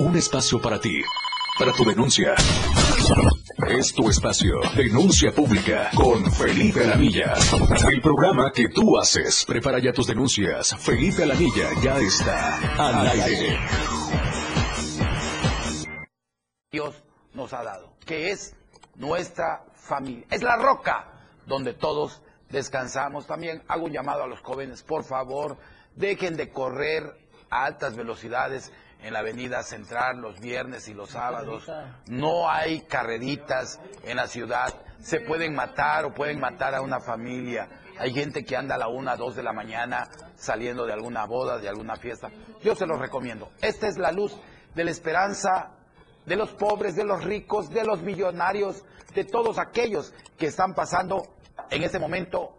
Un espacio para ti, para tu denuncia. Es tu espacio. Denuncia pública con Felipe Alamilla. El programa que tú haces. Prepara ya tus denuncias. Felipe Alamilla ya está al aire. Dios nos ha dado, que es nuestra familia. Es la roca donde todos descansamos. También hago un llamado a los jóvenes, por favor, dejen de correr a altas velocidades en la avenida central los viernes y los sábados. No hay carreritas en la ciudad. Se pueden matar o pueden matar a una familia. Hay gente que anda a la una, dos de la mañana saliendo de alguna boda, de alguna fiesta. Yo se los recomiendo. Esta es la luz de la esperanza de los pobres, de los ricos, de los millonarios, de todos aquellos que están pasando en este momento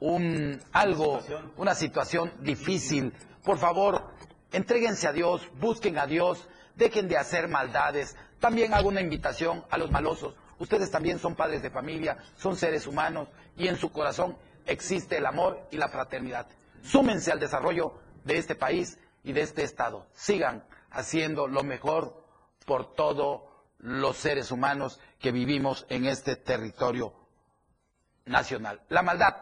un algo, una situación difícil. Por favor, entréguense a Dios, busquen a Dios, dejen de hacer maldades. También hago una invitación a los malosos. Ustedes también son padres de familia, son seres humanos y en su corazón existe el amor y la fraternidad. Súmense al desarrollo de este país y de este Estado. Sigan haciendo lo mejor por todos los seres humanos que vivimos en este territorio nacional. La maldad,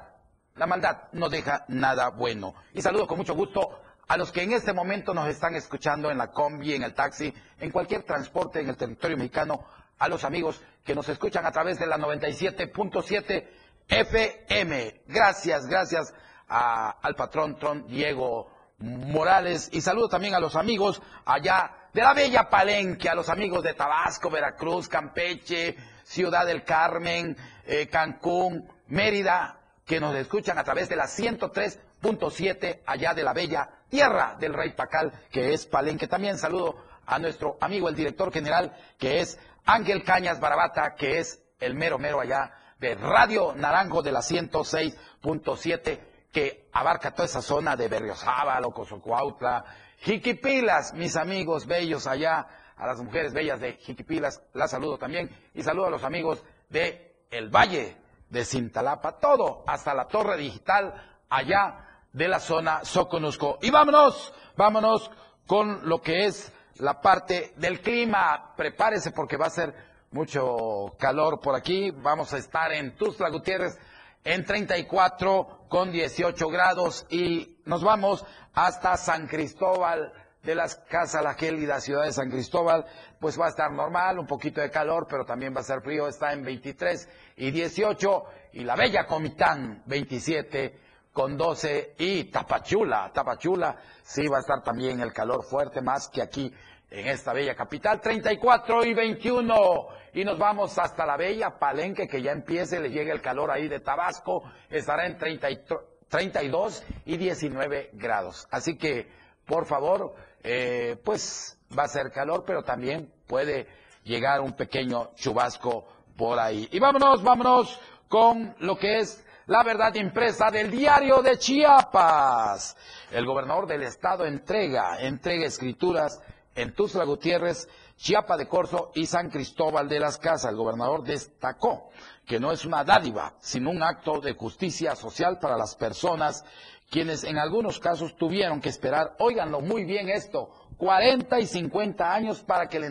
la maldad no deja nada bueno. Y saludo con mucho gusto a los que en este momento nos están escuchando en la combi, en el taxi, en cualquier transporte en el territorio mexicano, a los amigos que nos escuchan a través de la 97.7 FM. Gracias, gracias al patrón Tron Diego Morales y saludo también a los amigos allá de la Bella Palenque, a los amigos de Tabasco, Veracruz, Campeche, Ciudad del Carmen, eh, Cancún, Mérida, que nos escuchan a través de la 103.7 allá de la Bella Tierra del Rey Pacal, que es Palenque. También saludo a nuestro amigo, el director general, que es Ángel Cañas Barabata, que es el mero mero allá de Radio Naranjo de la 106.7 que abarca toda esa zona de Berriozábal, Cozocuautla, Jiquipilas, mis amigos bellos allá, a las mujeres bellas de Jiquipilas, las saludo también, y saludo a los amigos de El Valle, de Cintalapa, todo, hasta la torre digital allá de la zona Soconusco. Y vámonos, vámonos con lo que es la parte del clima. Prepárese porque va a ser mucho calor por aquí. Vamos a estar en Tuzla Gutiérrez en 34 con 18 grados y nos vamos hasta San Cristóbal de las Casas La Gélida, ciudad de San Cristóbal, pues va a estar normal, un poquito de calor, pero también va a ser frío, está en 23 y 18, y la Bella Comitán, 27 con 12, y Tapachula, Tapachula, sí va a estar también el calor fuerte, más que aquí en esta bella capital, 34 y 21. Y nos vamos hasta la bella Palenque, que ya empiece, le llegue el calor ahí de Tabasco, estará en 32 y 19 grados. Así que, por favor, eh, pues va a ser calor, pero también puede llegar un pequeño chubasco por ahí. Y vámonos, vámonos con lo que es la verdad impresa del diario de Chiapas. El gobernador del estado entrega, entrega escrituras en Tuzla Gutiérrez, Chiapa de Corzo y San Cristóbal de las Casas. El gobernador destacó que no es una dádiva, sino un acto de justicia social para las personas quienes en algunos casos tuvieron que esperar, óiganlo muy bien esto, 40 y 50 años para que le,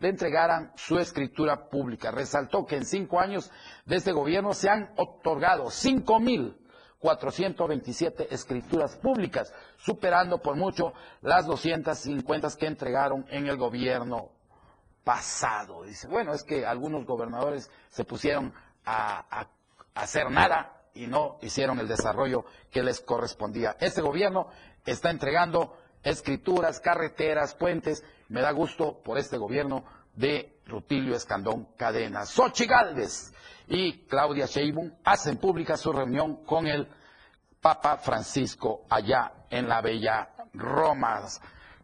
le entregaran su escritura pública. Resaltó que en cinco años de este gobierno se han otorgado 5 mil 427 escrituras públicas, superando por mucho las 250 que entregaron en el gobierno pasado. Dice, bueno, es que algunos gobernadores se pusieron a, hacer nada y no hicieron el desarrollo que les correspondía. Este gobierno está entregando escrituras, carreteras, puentes. Me da gusto por este gobierno de Rutilio Escandón Cadena. Sochi Galvez y Claudia Sheinbaum hacen pública su reunión con el Papa Francisco allá en la bella Roma.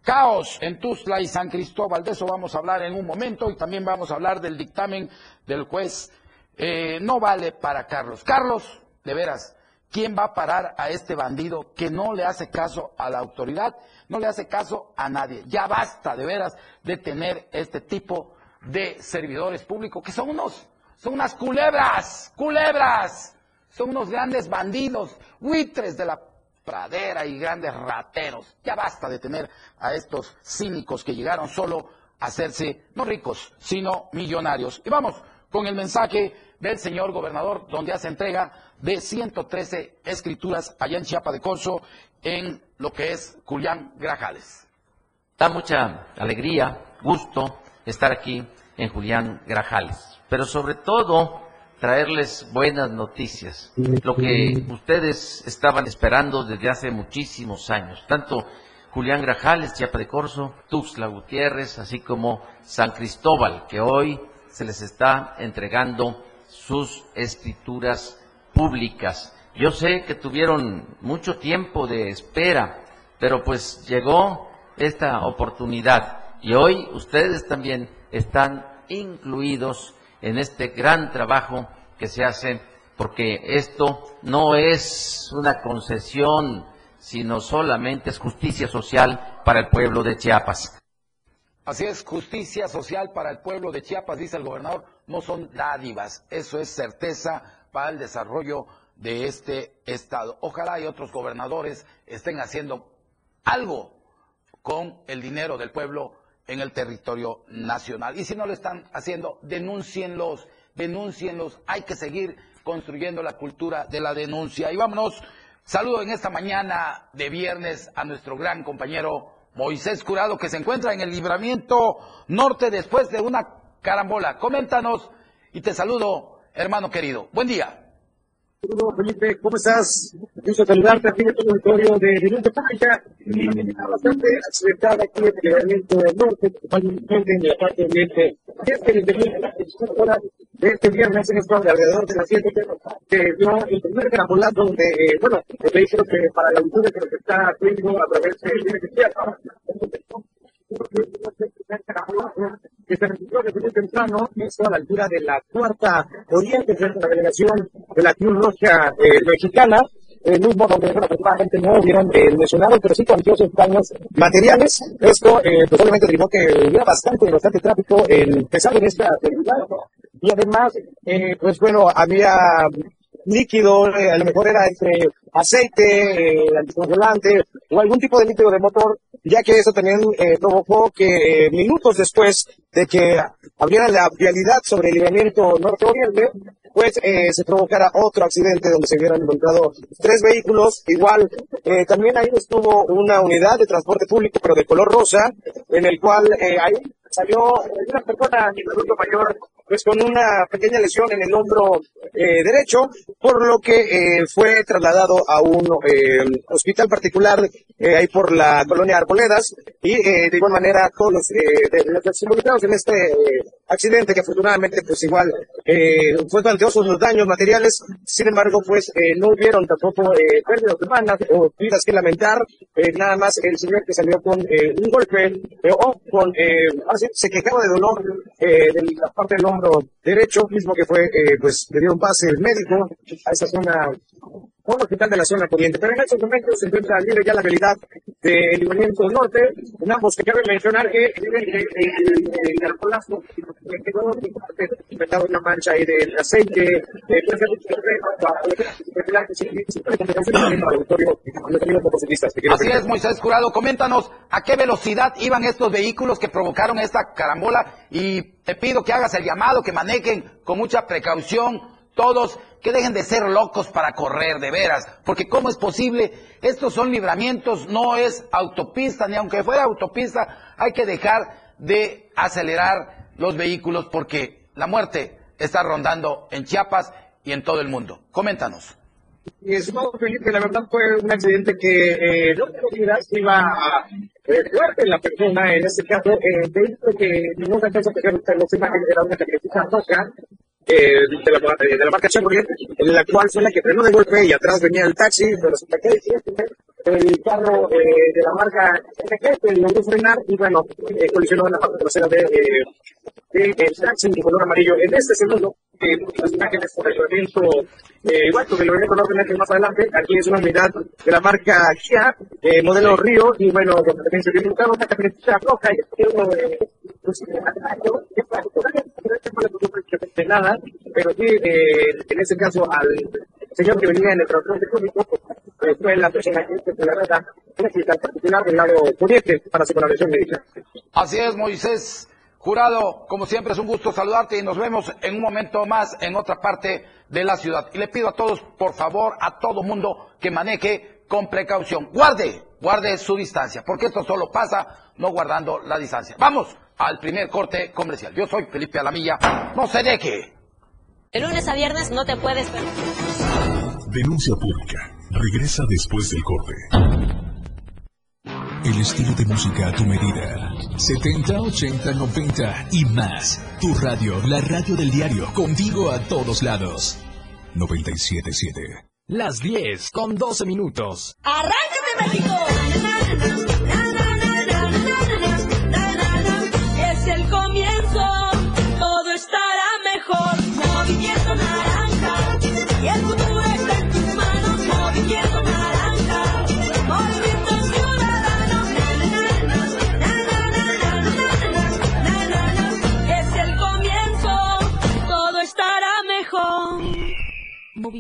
Caos en Tuzla y San Cristóbal, de eso vamos a hablar en un momento y también vamos a hablar del dictamen del juez. Eh, no vale para Carlos. Carlos, de veras, ¿quién va a parar a este bandido que no le hace caso a la autoridad, no le hace caso a nadie? Ya basta, de veras, de tener este tipo de servidores públicos que son unos son unas culebras, culebras. Son unos grandes bandidos, buitres de la pradera y grandes rateros. Ya basta de tener a estos cínicos que llegaron solo a hacerse no ricos, sino millonarios. Y vamos con el mensaje del señor gobernador, donde hace entrega de 113 escrituras allá en Chiapa de Corso, en lo que es Julián Grajales. Da mucha alegría, gusto estar aquí en Julián Grajales, pero sobre todo traerles buenas noticias, lo que ustedes estaban esperando desde hace muchísimos años, tanto Julián Grajales, Chiapa de Corso, Tuxtla Gutiérrez, así como San Cristóbal, que hoy se les está entregando sus escrituras públicas. Yo sé que tuvieron mucho tiempo de espera, pero pues llegó esta oportunidad y hoy ustedes también están incluidos en este gran trabajo que se hace porque esto no es una concesión, sino solamente es justicia social para el pueblo de Chiapas. Así es, justicia social para el pueblo de Chiapas, dice el gobernador, no son dádivas, eso es certeza para el desarrollo de este estado. Ojalá y otros gobernadores estén haciendo algo con el dinero del pueblo en el territorio nacional. Y si no lo están haciendo, denúncienlos, denúncienlos. Hay que seguir construyendo la cultura de la denuncia. Y vámonos, saludo en esta mañana de viernes a nuestro gran compañero Moisés Curado, que se encuentra en el libramiento norte después de una carambola. Coméntanos y te saludo, hermano querido. Buen día. Saludos, Felipe, ¿cómo estás? Gusto saludarte aquí en el auditorio de Denuncia Pública. Está bastante accidentada aquí en el libramiento norte, principalmente en la parte oriente. Desde las horas de este viernes en esto, alrededor de las 7, se vio el primer carambolazo donde, eh, bueno, el vehículo que para la altura que nos está viendo a través de que se registró desde muy temprano, esto a la altura de la cuarta oriente, frente a la delegación de la Cruz Roja eh, mexicana, el mismo donde bueno, afortunadamente no hubieron eh, pero sí cuantiosos daños materiales. Esto eh, probablemente derivó que hubiera bastante, bastante tráfico en pesar esta actividad. Y además, eh, pues bueno, había líquido, eh, a lo mejor era entre aceite, eh, anticongelante o algún tipo de líquido de motor, ya que eso también eh, provocó que eh, minutos después de que abriera la vialidad sobre el libramiento norte-oriente, pues se provocara otro accidente donde se hubieran encontrado tres vehículos. Igual, también ahí estuvo una unidad de transporte público, pero de color rosa, en el cual ahí salió una persona adulto mayor pues con una pequeña lesión en el hombro eh, derecho, por lo que eh, fue trasladado a un eh, hospital particular eh, ahí por la colonia Arboledas. Y eh, de igual manera todos los, eh, de, de los involucrados en este accidente que afortunadamente pues igual eh, fue cuantiosos los daños materiales, sin embargo pues eh, no hubieron tampoco eh, pérdidas humanas o vidas que lamentar, eh, nada más el señor que salió con eh, un golpe eh, o con, así, se quejaba de dolor de la parte del hombro derecho, mismo que fue pues le dio un pase el médico a esa zona un hospital de la zona corriente. Pero en estos momentos se encuentra libre ya la realidad del libramiento norte. En ambos que cabe mencionar que el alcoholazo que quedó inventado una mancha ahí de aceite, eh, Así es, Moisés Curado. Coméntanos a qué velocidad iban estos vehículos que provocaron esta carambola y te pido que hagas el llamado, que manejen con mucha precaución todos, que dejen de ser locos para correr, de veras, porque ¿cómo es posible? Estos son libramientos, no es autopista, ni aunque fuera autopista, hay que dejar de acelerar los vehículos porque la muerte está rondando en Chiapas y en todo el mundo. Coméntanos. Y estimado Felipe, la verdad fue un accidente que eh, no que iba a eh, fuerte la persona, en este caso, eh, de que no se alcanza a pegar los imágenes, era una camioneta roja, eh, de, la, de la marca Chevrolet, en la cual fue la que frenó de golpe y atrás venía el taxi, pero resulta que el carro eh, de la marca MG logró frenar y bueno, eh, colisionó en la parte trasera de, eh, de el taxi de color amarillo. En este segundo, eh, las imágenes por el evento, eh, bueno, del evento no que más adelante, aquí es una unidad de la marca Kia, eh, modelo Río, y bueno, donde también se vio un carro, una camioneta roja, y uno de de nada, pero sí, eh, en ese caso, al señor que venía en el transporte público, eh, fue la persona que se la reta un hospital particular del lado poniente para su colaboración médica. Así es, Moisés. Jurado, como siempre es un gusto saludarte y nos vemos en un momento más en otra parte de la ciudad. Y le pido a todos, por favor, a todo mundo que maneje con precaución. Guarde, guarde su distancia, porque esto solo pasa no guardando la distancia. Vamos al primer corte comercial. Yo soy Felipe Alamilla. No se deje. De lunes a viernes no te puedes perder. Denuncia pública. Regresa después del corte. El estilo de música a tu medida. 70, 80, 90 y más. Tu radio, la radio del diario, contigo a todos lados. 977. Las 10 con 12 minutos. ¡Arráncate, México!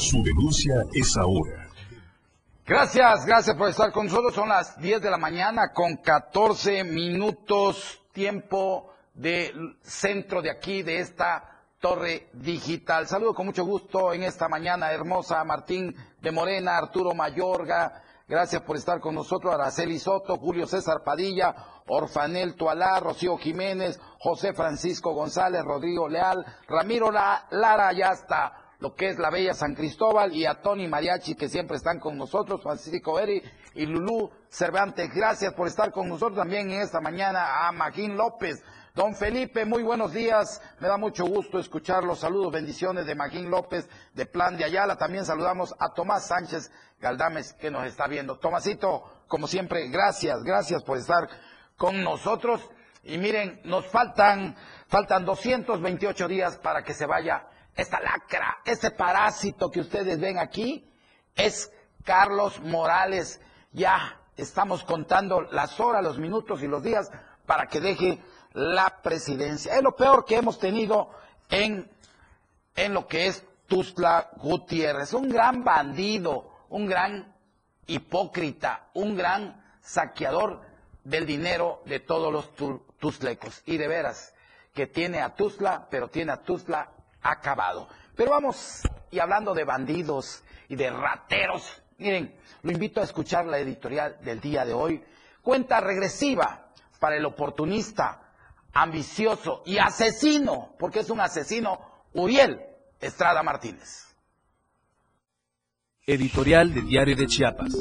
Su denuncia es ahora. Gracias, gracias por estar con nosotros. Son las 10 de la mañana con 14 minutos tiempo del centro de aquí, de esta torre digital. Saludo con mucho gusto en esta mañana hermosa Martín de Morena, Arturo Mayorga. Gracias por estar con nosotros, Araceli Soto, Julio César Padilla, Orfanel Tualá, Rocío Jiménez, José Francisco González, Rodrigo Leal, Ramiro La- Lara, ya está lo que es la Bella San Cristóbal y a Tony Mariachi que siempre están con nosotros, Francisco Eri y Lulú Cervantes. Gracias por estar con nosotros también en esta mañana a Magín López. Don Felipe, muy buenos días. Me da mucho gusto escuchar los saludos, bendiciones de Magín López de Plan de Ayala. También saludamos a Tomás Sánchez Galdames que nos está viendo. Tomasito, como siempre, gracias, gracias por estar con nosotros. Y miren, nos faltan, faltan 228 días para que se vaya esta lacra, este parásito que ustedes ven aquí, es Carlos Morales. Ya estamos contando las horas, los minutos y los días para que deje la presidencia. Es lo peor que hemos tenido en, en lo que es Tuzla Gutiérrez. Un gran bandido, un gran hipócrita, un gran saqueador del dinero de todos los tu- tuzlecos. Y de veras, que tiene a Tuzla, pero tiene a Tuzla acabado. Pero vamos, y hablando de bandidos y de rateros, miren, lo invito a escuchar la editorial del día de hoy. Cuenta regresiva para el oportunista, ambicioso y asesino, porque es un asesino, Uriel Estrada Martínez. Editorial de Diario de Chiapas.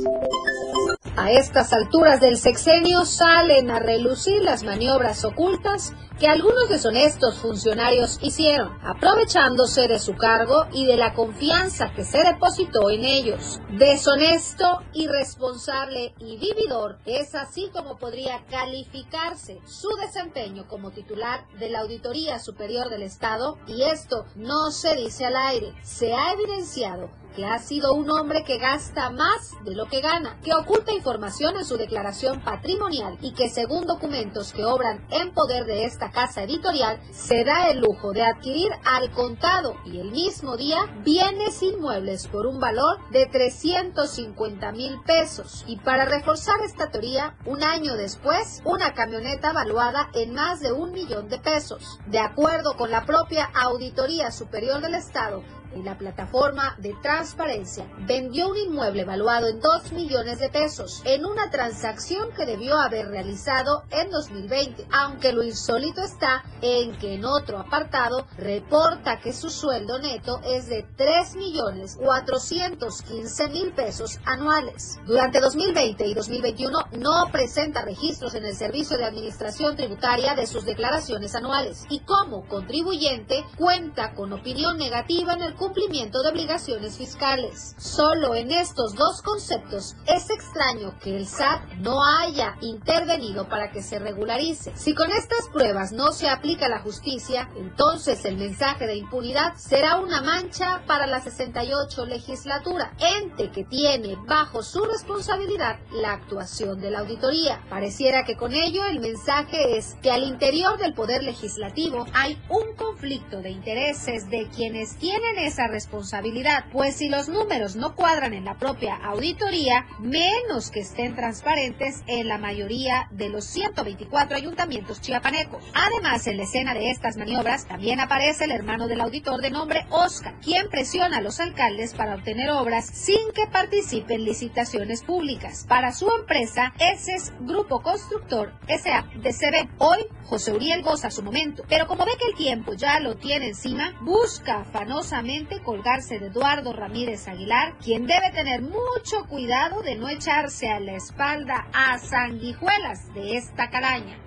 A estas alturas del sexenio salen a relucir las maniobras ocultas que algunos deshonestos funcionarios hicieron, aprovechándose de su cargo y de la confianza que se depositó en ellos. Deshonesto, irresponsable y vividor es así como podría calificarse su desempeño como titular de la Auditoría Superior del Estado y esto no se dice al aire. Se ha evidenciado que ha sido un hombre que gasta más de lo que gana, que oculta información en su declaración patrimonial y que según documentos que obran en poder de esta casa editorial se da el lujo de adquirir al contado y el mismo día bienes inmuebles por un valor de 350 mil pesos. Y para reforzar esta teoría, un año después, una camioneta valuada en más de un millón de pesos. De acuerdo con la propia Auditoría Superior del Estado, en la plataforma de transparencia vendió un inmueble valuado en 2 millones de pesos en una transacción que debió haber realizado en 2020, aunque lo insólito está en que en otro apartado reporta que su sueldo neto es de 3 millones 415 mil pesos anuales. Durante 2020 y 2021 no presenta registros en el Servicio de Administración Tributaria de sus declaraciones anuales y como contribuyente cuenta con opinión negativa en el cumplimiento de obligaciones fiscales. Solo en estos dos conceptos es extraño que el SAT no haya intervenido para que se regularice. Si con estas pruebas no se aplica la justicia, entonces el mensaje de impunidad será una mancha para la 68 legislatura, ente que tiene bajo su responsabilidad la actuación de la auditoría. Pareciera que con ello el mensaje es que al interior del poder legislativo hay un conflicto de intereses de quienes tienen esa responsabilidad, pues si los números no cuadran en la propia auditoría, menos que estén transparentes en la mayoría de los 124 ayuntamientos chiapanecos. Además, en la escena de estas maniobras también aparece el hermano del auditor de nombre Oscar, quien presiona a los alcaldes para obtener obras sin que participe en licitaciones públicas. Para su empresa, ese es Grupo Constructor SADCB. Hoy, José Uriel goza su momento, pero como ve que el tiempo ya lo tiene encima, busca afanosamente colgarse de Eduardo Ramírez Aguilar, quien debe tener mucho cuidado de no echarse a la espalda a sanguijuelas de esta calaña.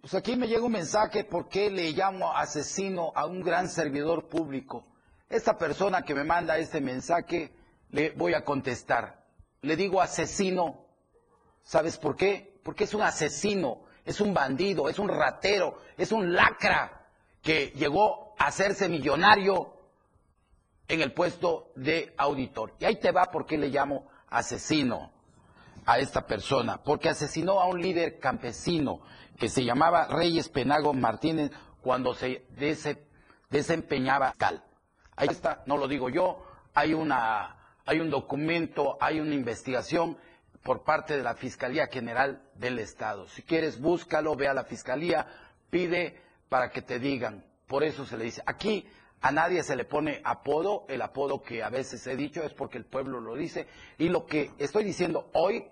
Pues aquí me llega un mensaje por qué le llamo asesino a un gran servidor público. Esta persona que me manda este mensaje le voy a contestar. Le digo asesino. ¿Sabes por qué? Porque es un asesino es un bandido, es un ratero, es un lacra que llegó a hacerse millonario en el puesto de auditor. Y ahí te va porque le llamo asesino a esta persona, porque asesinó a un líder campesino que se llamaba Reyes Penago Martínez cuando se desempeñaba cal. Ahí está, no lo digo yo, hay una hay un documento, hay una investigación por parte de la Fiscalía General del Estado. Si quieres, búscalo, ve a la Fiscalía, pide para que te digan. Por eso se le dice, aquí a nadie se le pone apodo, el apodo que a veces he dicho es porque el pueblo lo dice, y lo que estoy diciendo hoy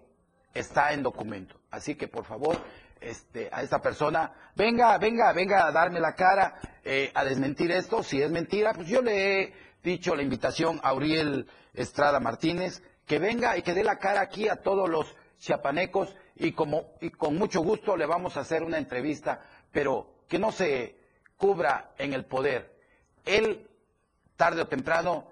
está en documento. Así que por favor, este, a esta persona, venga, venga, venga a darme la cara, eh, a desmentir esto. Si es mentira, pues yo le he dicho la invitación a Uriel Estrada Martínez, que venga y que dé la cara aquí a todos los chiapanecos y, como, con mucho gusto le vamos a hacer una entrevista, pero que no se cubra en el poder. Él, tarde o temprano,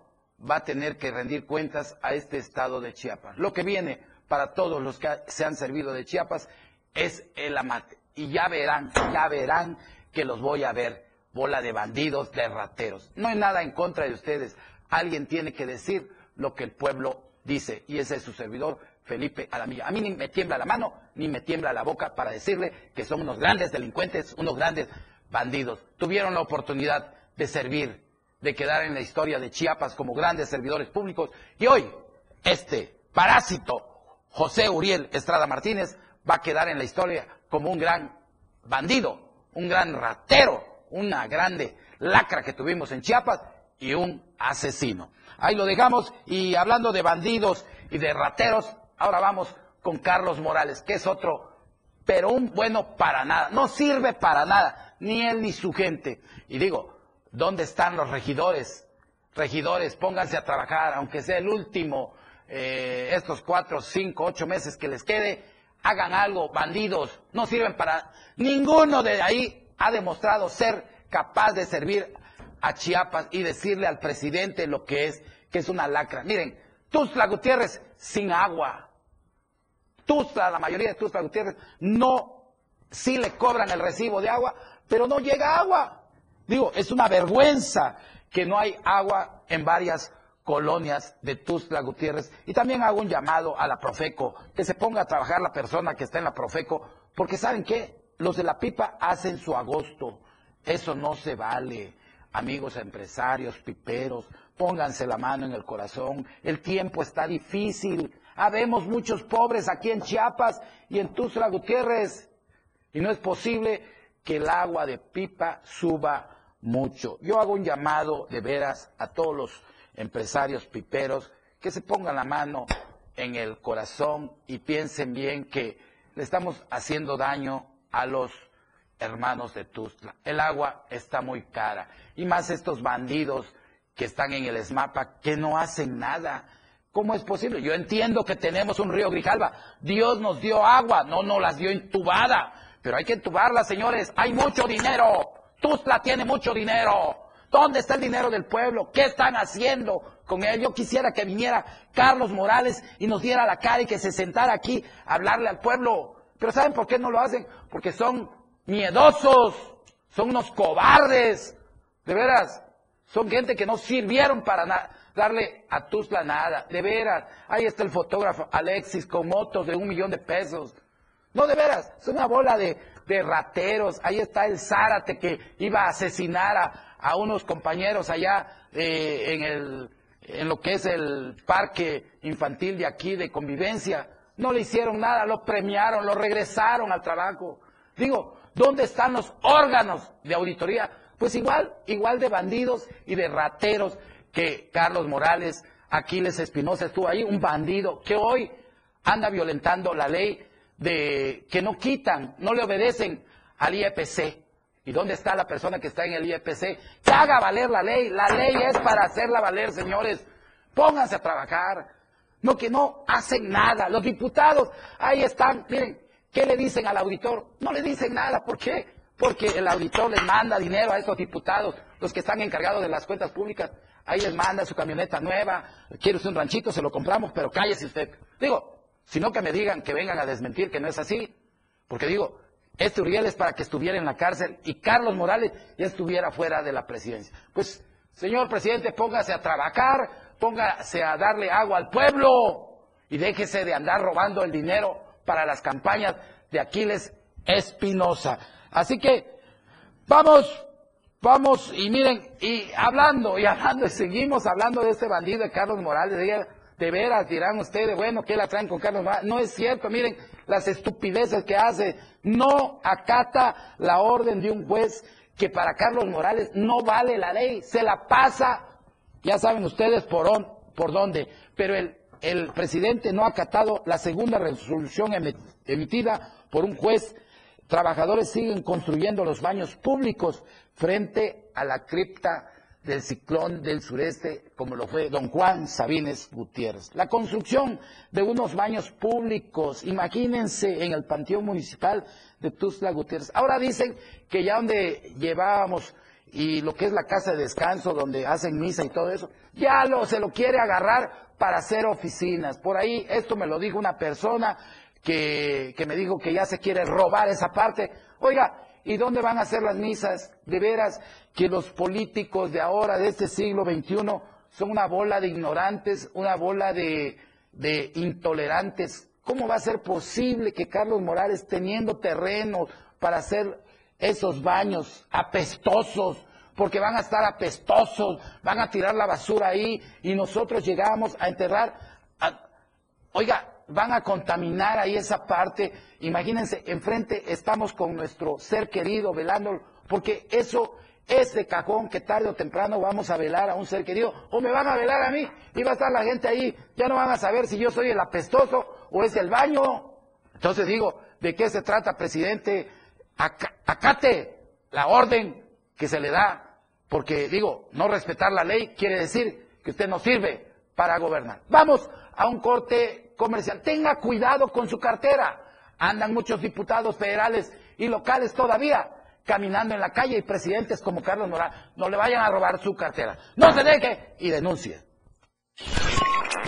va a tener que rendir cuentas a este estado de Chiapas. Lo que viene para todos los que se han servido de Chiapas es el amate. Y ya verán, ya verán que los voy a ver, bola de bandidos, de rateros. No hay nada en contra de ustedes. Alguien tiene que decir lo que el pueblo dice, y ese es su servidor, Felipe Alamilla. A mí ni me tiembla la mano, ni me tiembla la boca para decirle que son unos grandes delincuentes, unos grandes bandidos. Tuvieron la oportunidad de servir, de quedar en la historia de Chiapas como grandes servidores públicos, y hoy este parásito, José Uriel Estrada Martínez, va a quedar en la historia como un gran bandido, un gran ratero, una grande lacra que tuvimos en Chiapas y un asesino. Ahí lo dejamos y hablando de bandidos y de rateros, ahora vamos con Carlos Morales, que es otro, pero un bueno para nada, no sirve para nada, ni él ni su gente. Y digo, ¿dónde están los regidores? Regidores, pónganse a trabajar, aunque sea el último, eh, estos cuatro, cinco, ocho meses que les quede, hagan algo, bandidos, no sirven para, ninguno de ahí ha demostrado ser capaz de servir a Chiapas y decirle al presidente lo que es, que es una lacra. Miren, Tuzla Gutiérrez sin agua. Tuzla, la mayoría de Tuzla Gutiérrez, no, sí le cobran el recibo de agua, pero no llega agua. Digo, es una vergüenza que no hay agua en varias colonias de Tuzla Gutiérrez. Y también hago un llamado a la Profeco, que se ponga a trabajar la persona que está en la Profeco, porque ¿saben qué? Los de la pipa hacen su agosto. Eso no se vale. Amigos empresarios, piperos, pónganse la mano en el corazón. El tiempo está difícil. Habemos muchos pobres aquí en Chiapas y en Tuzla Gutiérrez. Y no es posible que el agua de pipa suba mucho. Yo hago un llamado de veras a todos los empresarios piperos que se pongan la mano en el corazón y piensen bien que le estamos haciendo daño a los hermanos de Tuzla. El agua está muy cara. Y más estos bandidos que están en el ESMAPA que no hacen nada. ¿Cómo es posible? Yo entiendo que tenemos un río Grijalva. Dios nos dio agua, no nos las dio entubada. Pero hay que entubarla, señores. Hay mucho dinero. Tuzla tiene mucho dinero. ¿Dónde está el dinero del pueblo? ¿Qué están haciendo con él? Yo quisiera que viniera Carlos Morales y nos diera la cara y que se sentara aquí a hablarle al pueblo. Pero ¿saben por qué no lo hacen? Porque son miedosos, son unos cobardes. De veras, son gente que no sirvieron para darle a Tuzla nada. De veras, ahí está el fotógrafo Alexis con motos de un millón de pesos. No, de veras, es una bola de, de rateros. Ahí está el Zárate que iba a asesinar a, a unos compañeros allá eh, en, el, en lo que es el parque infantil de aquí de convivencia. No le hicieron nada, lo premiaron, lo regresaron al trabajo. Digo, ¿dónde están los órganos de auditoría? Pues igual, igual de bandidos y de rateros que Carlos Morales, Aquiles Espinosa estuvo ahí, un bandido que hoy anda violentando la ley de que no quitan, no le obedecen al IEPC. ¿Y dónde está la persona que está en el IEPC? Que haga valer la ley. La ley es para hacerla valer, señores. Pónganse a trabajar. No que no hacen nada. Los diputados ahí están. Miren, ¿qué le dicen al auditor? No le dicen nada. ¿Por qué? Porque el auditor les manda dinero a esos diputados, los que están encargados de las cuentas públicas. Ahí les manda su camioneta nueva. Quiere usted un ranchito, se lo compramos, pero cállese usted. Digo, sino que me digan que vengan a desmentir que no es así. Porque digo, este Uriel es para que estuviera en la cárcel y Carlos Morales ya estuviera fuera de la presidencia. Pues, señor presidente, póngase a trabajar, póngase a darle agua al pueblo y déjese de andar robando el dinero para las campañas de Aquiles Espinosa. Así que, vamos, vamos, y miren, y hablando, y hablando, seguimos hablando de este bandido de Carlos Morales, de, veras dirán ustedes, bueno, ¿qué la traen con Carlos Morales? No es cierto, miren las estupideces que hace, no acata la orden de un juez que para Carlos Morales no vale la ley, se la pasa, ya saben ustedes por, por dónde, pero el, el presidente no ha acatado la segunda resolución emitida por un juez. Trabajadores siguen construyendo los baños públicos frente a la cripta del ciclón del sureste, como lo fue don Juan Sabines Gutiérrez. La construcción de unos baños públicos, imagínense en el Panteón Municipal de Tuzla Gutiérrez. Ahora dicen que ya donde llevábamos y lo que es la casa de descanso, donde hacen misa y todo eso, ya lo, se lo quiere agarrar para hacer oficinas. Por ahí, esto me lo dijo una persona que, que me dijo que ya se quiere robar esa parte. Oiga, ¿Y dónde van a ser las misas? De veras que los políticos de ahora, de este siglo XXI, son una bola de ignorantes, una bola de, de intolerantes. ¿Cómo va a ser posible que Carlos Morales, teniendo terreno para hacer esos baños apestosos, porque van a estar apestosos, van a tirar la basura ahí y nosotros llegamos a enterrar. Oiga, van a contaminar ahí esa parte. Imagínense, enfrente estamos con nuestro ser querido velando, porque eso es de cajón que tarde o temprano vamos a velar a un ser querido, o me van a velar a mí, y va a estar la gente ahí, ya no van a saber si yo soy el apestoso o es el baño. Entonces digo, ¿de qué se trata, presidente? Acate la orden que se le da, porque digo, no respetar la ley quiere decir que usted no sirve para gobernar. Vamos a un corte comercial. Tenga cuidado con su cartera. Andan muchos diputados federales y locales todavía caminando en la calle y presidentes como Carlos Morales. No le vayan a robar su cartera. No se deje y denuncie.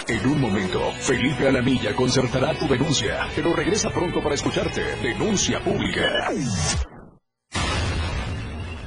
En un momento, Felipe Alamilla concertará tu denuncia, pero regresa pronto para escucharte. Denuncia pública.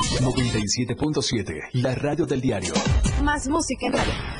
97.7. La radio del diario. Más música en radio.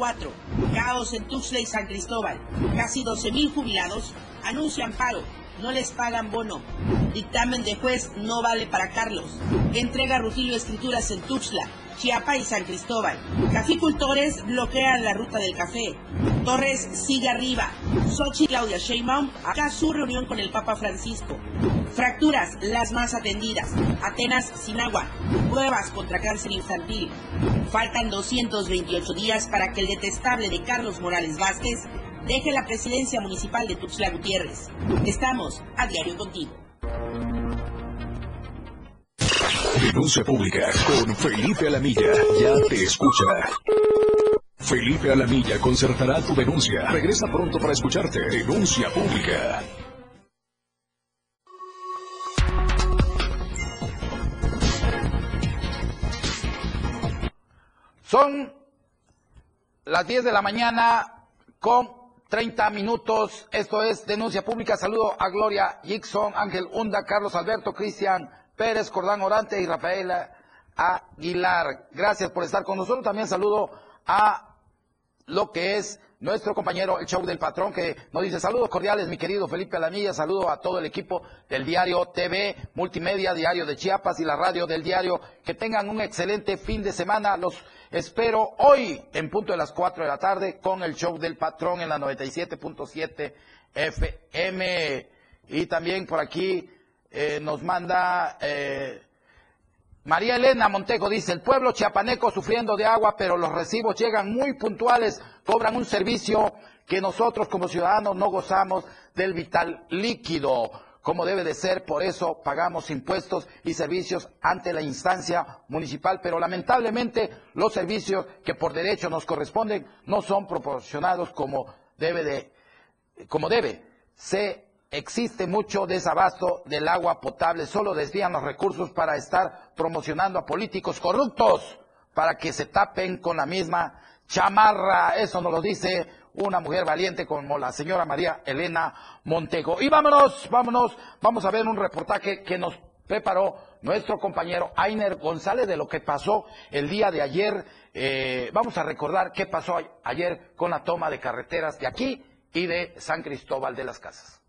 4. Caos en Tuxtla y San Cristóbal. Casi 12.000 jubilados anuncian paro. No les pagan bono. Dictamen de juez no vale para Carlos. Entrega Rutilio Escrituras en Tuxtla, Chiapa y San Cristóbal. Caficultores bloquean la ruta del café. Torres sigue arriba. Sochi Claudia Sheinbaum acá su reunión con el Papa Francisco. Fracturas, las más atendidas. Atenas sin agua. Pruebas contra cáncer infantil. Faltan 228 días para que el detestable de Carlos Morales Vázquez deje la presidencia municipal de Tuxtla Gutiérrez. Estamos a diario contigo. Denuncia pública con Felipe Alamilla. Ya te escucha. Felipe Alamilla concertará tu denuncia. Regresa pronto para escucharte. Denuncia pública. Son las 10 de la mañana con 30 minutos. Esto es Denuncia Pública. Saludo a Gloria Gixon, Ángel Hunda, Carlos Alberto, Cristian Pérez, Cordán Orante y Rafaela Aguilar. Gracias por estar con nosotros. También saludo a lo que es nuestro compañero, el show del patrón, que nos dice saludos cordiales, mi querido Felipe Alamilla, saludo a todo el equipo del diario TV, Multimedia, Diario de Chiapas y la radio del diario. Que tengan un excelente fin de semana. Los espero hoy en punto de las 4 de la tarde con el show del patrón en la 97.7 FM. Y también por aquí eh, nos manda... Eh, María Elena Montejo dice, el pueblo chiapaneco sufriendo de agua, pero los recibos llegan muy puntuales, cobran un servicio que nosotros como ciudadanos no gozamos del vital líquido, como debe de ser, por eso pagamos impuestos y servicios ante la instancia municipal, pero lamentablemente los servicios que por derecho nos corresponden no son proporcionados como debe de, como debe. Se existe mucho desabasto del agua potable, solo desvían los recursos para estar promocionando a políticos corruptos, para que se tapen con la misma chamarra. Eso nos lo dice una mujer valiente como la señora María Elena Montego. Y vámonos, vámonos, vamos a ver un reportaje que nos preparó nuestro compañero Ainer González de lo que pasó el día de ayer. Eh, vamos a recordar qué pasó ayer con la toma de carreteras de aquí y de San Cristóbal de las Casas.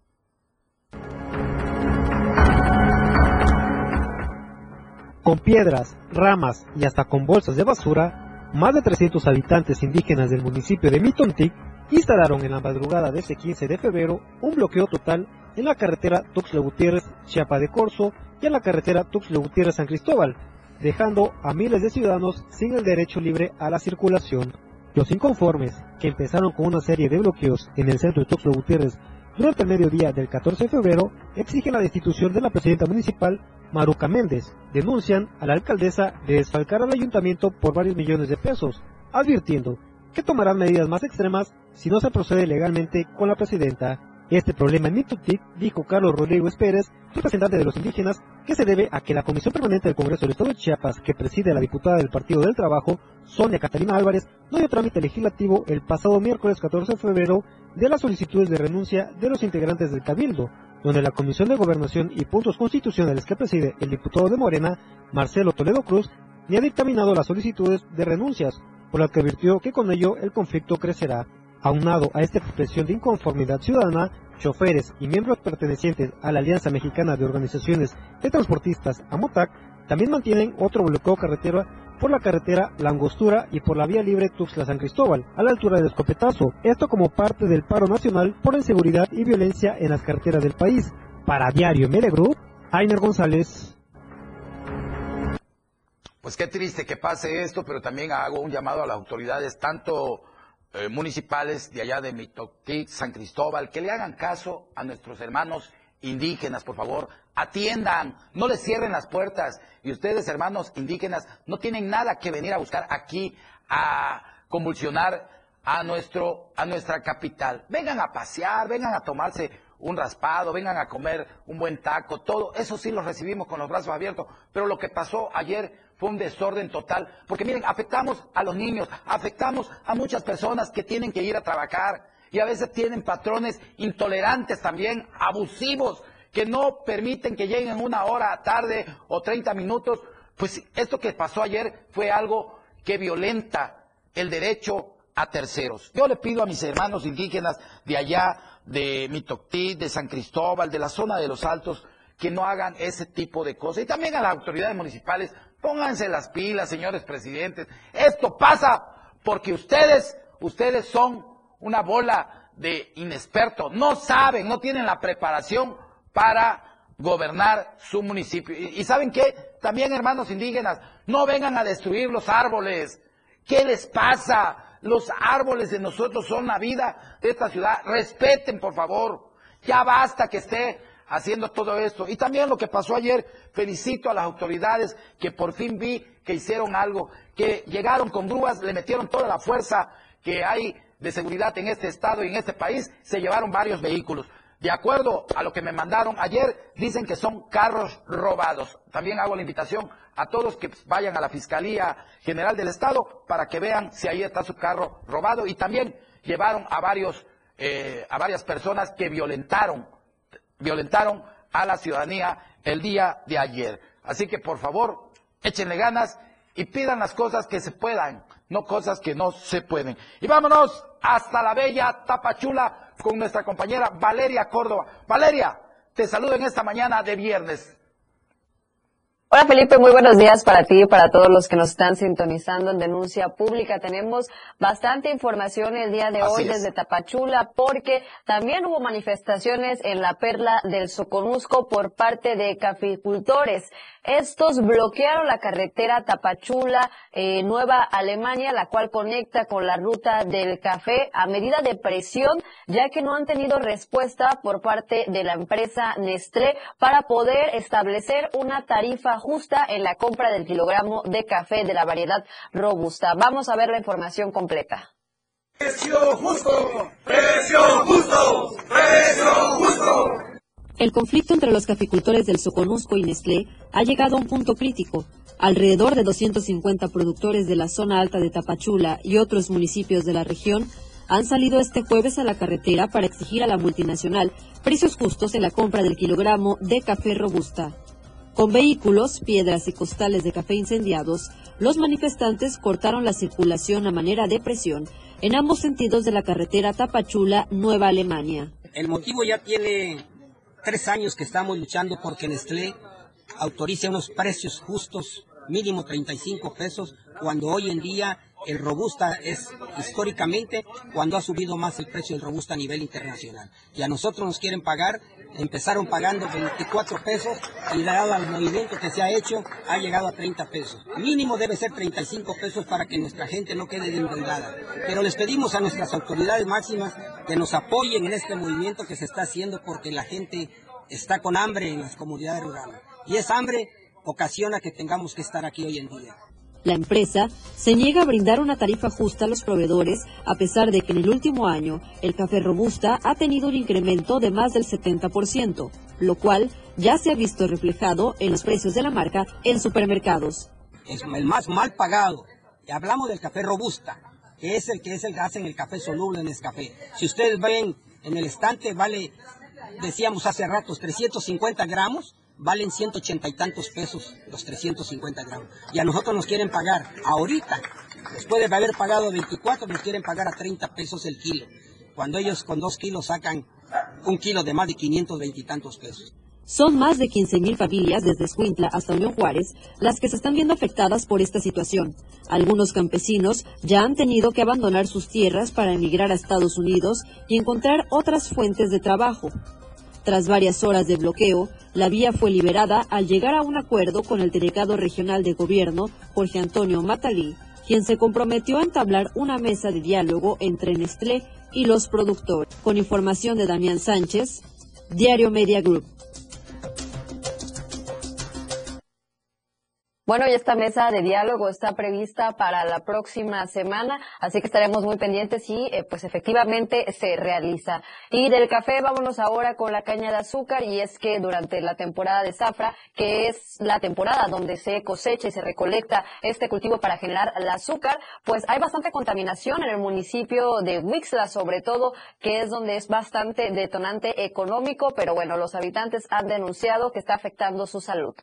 Con piedras, ramas y hasta con bolsas de basura, más de 300 habitantes indígenas del municipio de Mitontic instalaron en la madrugada de ese 15 de febrero un bloqueo total en la carretera Tuxtla Gutiérrez Chiapa de Corzo y en la carretera Tuxtla Gutiérrez San Cristóbal, dejando a miles de ciudadanos sin el derecho libre a la circulación. Los inconformes, que empezaron con una serie de bloqueos en el centro de Tuxtla Gutiérrez durante el mediodía del 14 de febrero, exigen la destitución de la presidenta municipal Maruca Méndez. Denuncian a la alcaldesa de desfalcar al ayuntamiento por varios millones de pesos, advirtiendo que tomarán medidas más extremas si no se procede legalmente con la presidenta. Este problema en Mitutic, dijo Carlos Rodríguez Pérez, representante de los indígenas, que se debe a que la Comisión Permanente del Congreso del Estado de Chiapas, que preside la diputada del Partido del Trabajo, Sonia Catalina Álvarez, no dio trámite legislativo el pasado miércoles 14 de febrero de las solicitudes de renuncia de los integrantes del Cabildo, donde la Comisión de Gobernación y Puntos Constitucionales que preside el diputado de Morena, Marcelo Toledo Cruz, ni ha dictaminado las solicitudes de renuncias, por lo que advirtió que con ello el conflicto crecerá. Aunado a esta expresión de inconformidad ciudadana, choferes y miembros pertenecientes a la Alianza Mexicana de Organizaciones de Transportistas, AMOTAC, también mantienen otro bloqueo carretero por la carretera La Angostura y por la vía libre Tuxtla-San Cristóbal, a la altura del Escopetazo, esto como parte del paro nacional por inseguridad y violencia en las carreteras del país. Para Diario Melegroup, Ainer González. Pues qué triste que pase esto, pero también hago un llamado a las autoridades, tanto eh, municipales de allá de Mitotic, San Cristóbal, que le hagan caso a nuestros hermanos indígenas, por favor, atiendan, no les cierren las puertas. Y ustedes, hermanos indígenas, no tienen nada que venir a buscar aquí a convulsionar a nuestro a nuestra capital. Vengan a pasear, vengan a tomarse un raspado, vengan a comer un buen taco, todo eso sí lo recibimos con los brazos abiertos, pero lo que pasó ayer fue un desorden total, porque miren, afectamos a los niños, afectamos a muchas personas que tienen que ir a trabajar y a veces tienen patrones intolerantes también, abusivos, que no permiten que lleguen una hora tarde o 30 minutos. Pues esto que pasó ayer fue algo que violenta el derecho a terceros. Yo le pido a mis hermanos indígenas de allá, de Mitoctí, de San Cristóbal, de la zona de los Altos, que no hagan ese tipo de cosas. Y también a las autoridades municipales, pónganse las pilas, señores presidentes. Esto pasa porque ustedes, ustedes son una bola de inexpertos, no saben, no tienen la preparación para gobernar su municipio. Y, ¿saben qué? También, hermanos indígenas, no vengan a destruir los árboles. ¿Qué les pasa? Los árboles de nosotros son la vida de esta ciudad. Respeten, por favor. Ya basta que esté haciendo todo esto. Y también lo que pasó ayer, felicito a las autoridades que por fin vi que hicieron algo, que llegaron con grúas, le metieron toda la fuerza que hay de seguridad en este estado y en este país, se llevaron varios vehículos. De acuerdo a lo que me mandaron ayer, dicen que son carros robados. También hago la invitación a todos que vayan a la Fiscalía General del Estado para que vean si ahí está su carro robado. Y también llevaron a varios, eh, a varias personas que violentaron, violentaron a la ciudadanía el día de ayer. Así que por favor, échenle ganas y pidan las cosas que se puedan, no cosas que no se pueden. Y vámonos hasta la bella Tapachula con nuestra compañera Valeria Córdoba. Valeria, te saludo en esta mañana de viernes. Hola Felipe, muy buenos días para ti y para todos los que nos están sintonizando en Denuncia Pública. Tenemos bastante información el día de hoy desde Tapachula porque también hubo manifestaciones en la perla del Soconusco por parte de caficultores. Estos bloquearon la carretera Tapachula eh, Nueva Alemania, la cual conecta con la ruta del café a medida de presión, ya que no han tenido respuesta por parte de la empresa Nestlé para poder establecer una tarifa justa en la compra del kilogramo de café de la variedad robusta. Vamos a ver la información completa. Precio justo, precio justo, precio justo. El conflicto entre los caficultores del Soconusco y Nestlé ha llegado a un punto crítico. Alrededor de 250 productores de la zona alta de Tapachula y otros municipios de la región han salido este jueves a la carretera para exigir a la multinacional precios justos en la compra del kilogramo de café robusta. Con vehículos, piedras y costales de café incendiados, los manifestantes cortaron la circulación a manera de presión en ambos sentidos de la carretera Tapachula-Nueva Alemania. El motivo ya tiene tres años que estamos luchando porque Nestlé autorice unos precios justos, mínimo 35 pesos, cuando hoy en día el robusta es históricamente cuando ha subido más el precio del robusta a nivel internacional. Y a nosotros nos quieren pagar, empezaron pagando 24 pesos y dado al movimiento que se ha hecho ha llegado a 30 pesos. Mínimo debe ser 35 pesos para que nuestra gente no quede endeudada. Pero les pedimos a nuestras autoridades máximas que nos apoyen en este movimiento que se está haciendo porque la gente está con hambre en las comunidades rurales. Y esa hambre ocasiona que tengamos que estar aquí hoy en día. La empresa se niega a brindar una tarifa justa a los proveedores, a pesar de que en el último año el café robusta ha tenido un incremento de más del 70%, lo cual ya se ha visto reflejado en los precios de la marca en supermercados. Es el más mal pagado. Y hablamos del café robusta, que es el que es el que hacen el café soluble en café. Si ustedes ven en el estante, vale, decíamos hace ratos, 350 gramos, valen 180 y tantos pesos los 350 gramos. Y a nosotros nos quieren pagar ahorita, después de haber pagado 24, nos quieren pagar a 30 pesos el kilo. Cuando ellos con dos kilos sacan un kilo de más de 520 y tantos pesos. Son más de 15.000 familias desde Escuintla hasta Unión Juárez las que se están viendo afectadas por esta situación. Algunos campesinos ya han tenido que abandonar sus tierras para emigrar a Estados Unidos y encontrar otras fuentes de trabajo. Tras varias horas de bloqueo, la vía fue liberada al llegar a un acuerdo con el delegado regional de gobierno, Jorge Antonio Matalí, quien se comprometió a entablar una mesa de diálogo entre Nestlé y los productores. Con información de Damián Sánchez, Diario Media Group. Bueno, y esta mesa de diálogo está prevista para la próxima semana, así que estaremos muy pendientes si, eh, pues efectivamente se realiza. Y del café, vámonos ahora con la caña de azúcar, y es que durante la temporada de zafra, que es la temporada donde se cosecha y se recolecta este cultivo para generar el azúcar, pues hay bastante contaminación en el municipio de Wixla, sobre todo, que es donde es bastante detonante económico, pero bueno, los habitantes han denunciado que está afectando su salud.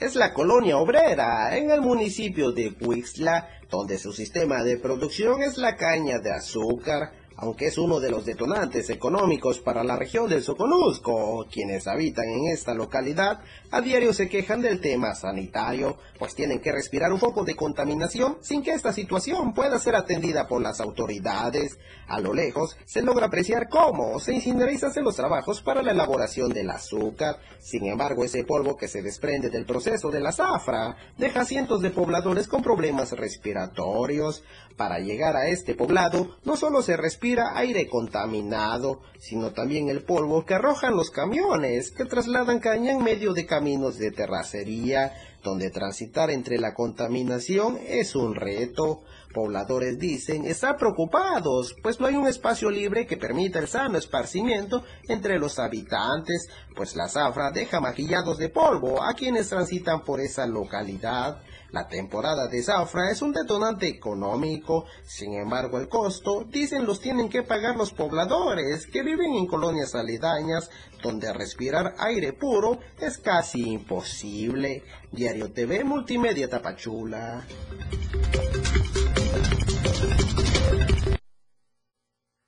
Es la colonia obrera en el municipio de Huixla, donde su sistema de producción es la caña de azúcar, aunque es uno de los detonantes económicos para la región del Soconusco. Quienes habitan en esta localidad a diario se quejan del tema sanitario, pues tienen que respirar un poco de contaminación sin que esta situación pueda ser atendida por las autoridades. A lo lejos se logra apreciar cómo se incinerizan los trabajos para la elaboración del azúcar. Sin embargo, ese polvo que se desprende del proceso de la zafra deja cientos de pobladores con problemas respiratorios. Para llegar a este poblado no solo se respira aire contaminado, sino también el polvo que arrojan los camiones que trasladan caña en medio de caminos de terracería, donde transitar entre la contaminación es un reto. Pobladores dicen estar preocupados, pues no hay un espacio libre que permita el sano esparcimiento entre los habitantes, pues la zafra deja maquillados de polvo a quienes transitan por esa localidad. La temporada de zafra es un detonante económico, sin embargo el costo, dicen, los tienen que pagar los pobladores que viven en colonias aledañas, donde respirar aire puro es casi imposible. Diario TV Multimedia Tapachula.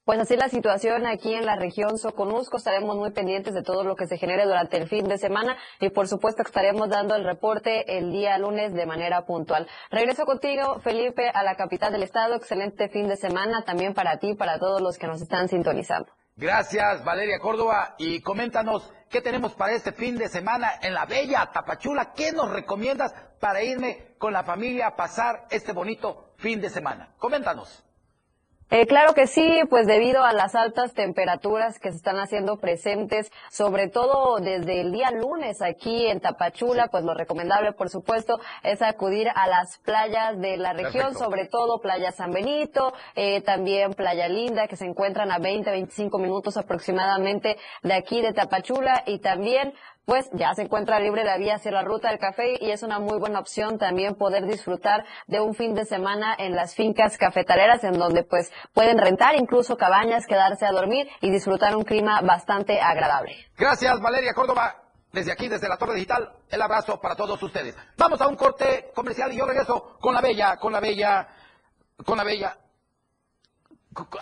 Pues así la situación aquí en la región Soconusco. Estaremos muy pendientes de todo lo que se genere durante el fin de semana y por supuesto estaremos dando el reporte el día lunes de manera puntual. Regreso contigo, Felipe, a la capital del estado. Excelente fin de semana también para ti para todos los que nos están sintonizando. Gracias, Valeria Córdoba. Y coméntanos, ¿qué tenemos para este fin de semana en la bella Tapachula? ¿Qué nos recomiendas para irme con la familia a pasar este bonito fin de semana? Coméntanos. Eh, claro que sí, pues debido a las altas temperaturas que se están haciendo presentes, sobre todo desde el día lunes aquí en Tapachula, pues lo recomendable, por supuesto, es acudir a las playas de la región, sobre todo Playa San Benito, eh, también Playa Linda, que se encuentran a 20, 25 minutos aproximadamente de aquí de Tapachula, y también pues ya se encuentra libre la vía hacia la ruta del café y es una muy buena opción también poder disfrutar de un fin de semana en las fincas cafetaleras en donde pues pueden rentar incluso cabañas, quedarse a dormir y disfrutar un clima bastante agradable. Gracias Valeria Córdoba. Desde aquí, desde la Torre Digital, el abrazo para todos ustedes. Vamos a un corte comercial y yo regreso con la bella, con la bella, con la bella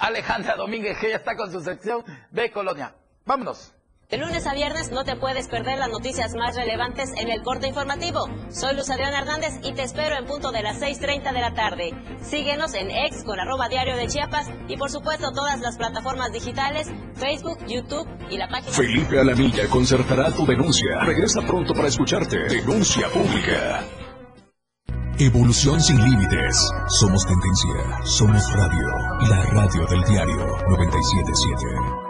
Alejandra Domínguez, que ya está con su sección de Colonia. Vámonos. De lunes a viernes no te puedes perder las noticias más relevantes en el corte informativo. Soy Luz Adriana Hernández y te espero en punto de las 6.30 de la tarde. Síguenos en ex con arroba diario de Chiapas y por supuesto todas las plataformas digitales, Facebook, YouTube y la página... Felipe Alamilla concertará tu denuncia. Regresa pronto para escucharte. Denuncia pública. Evolución sin límites. Somos tendencia. Somos radio. La radio del diario 977.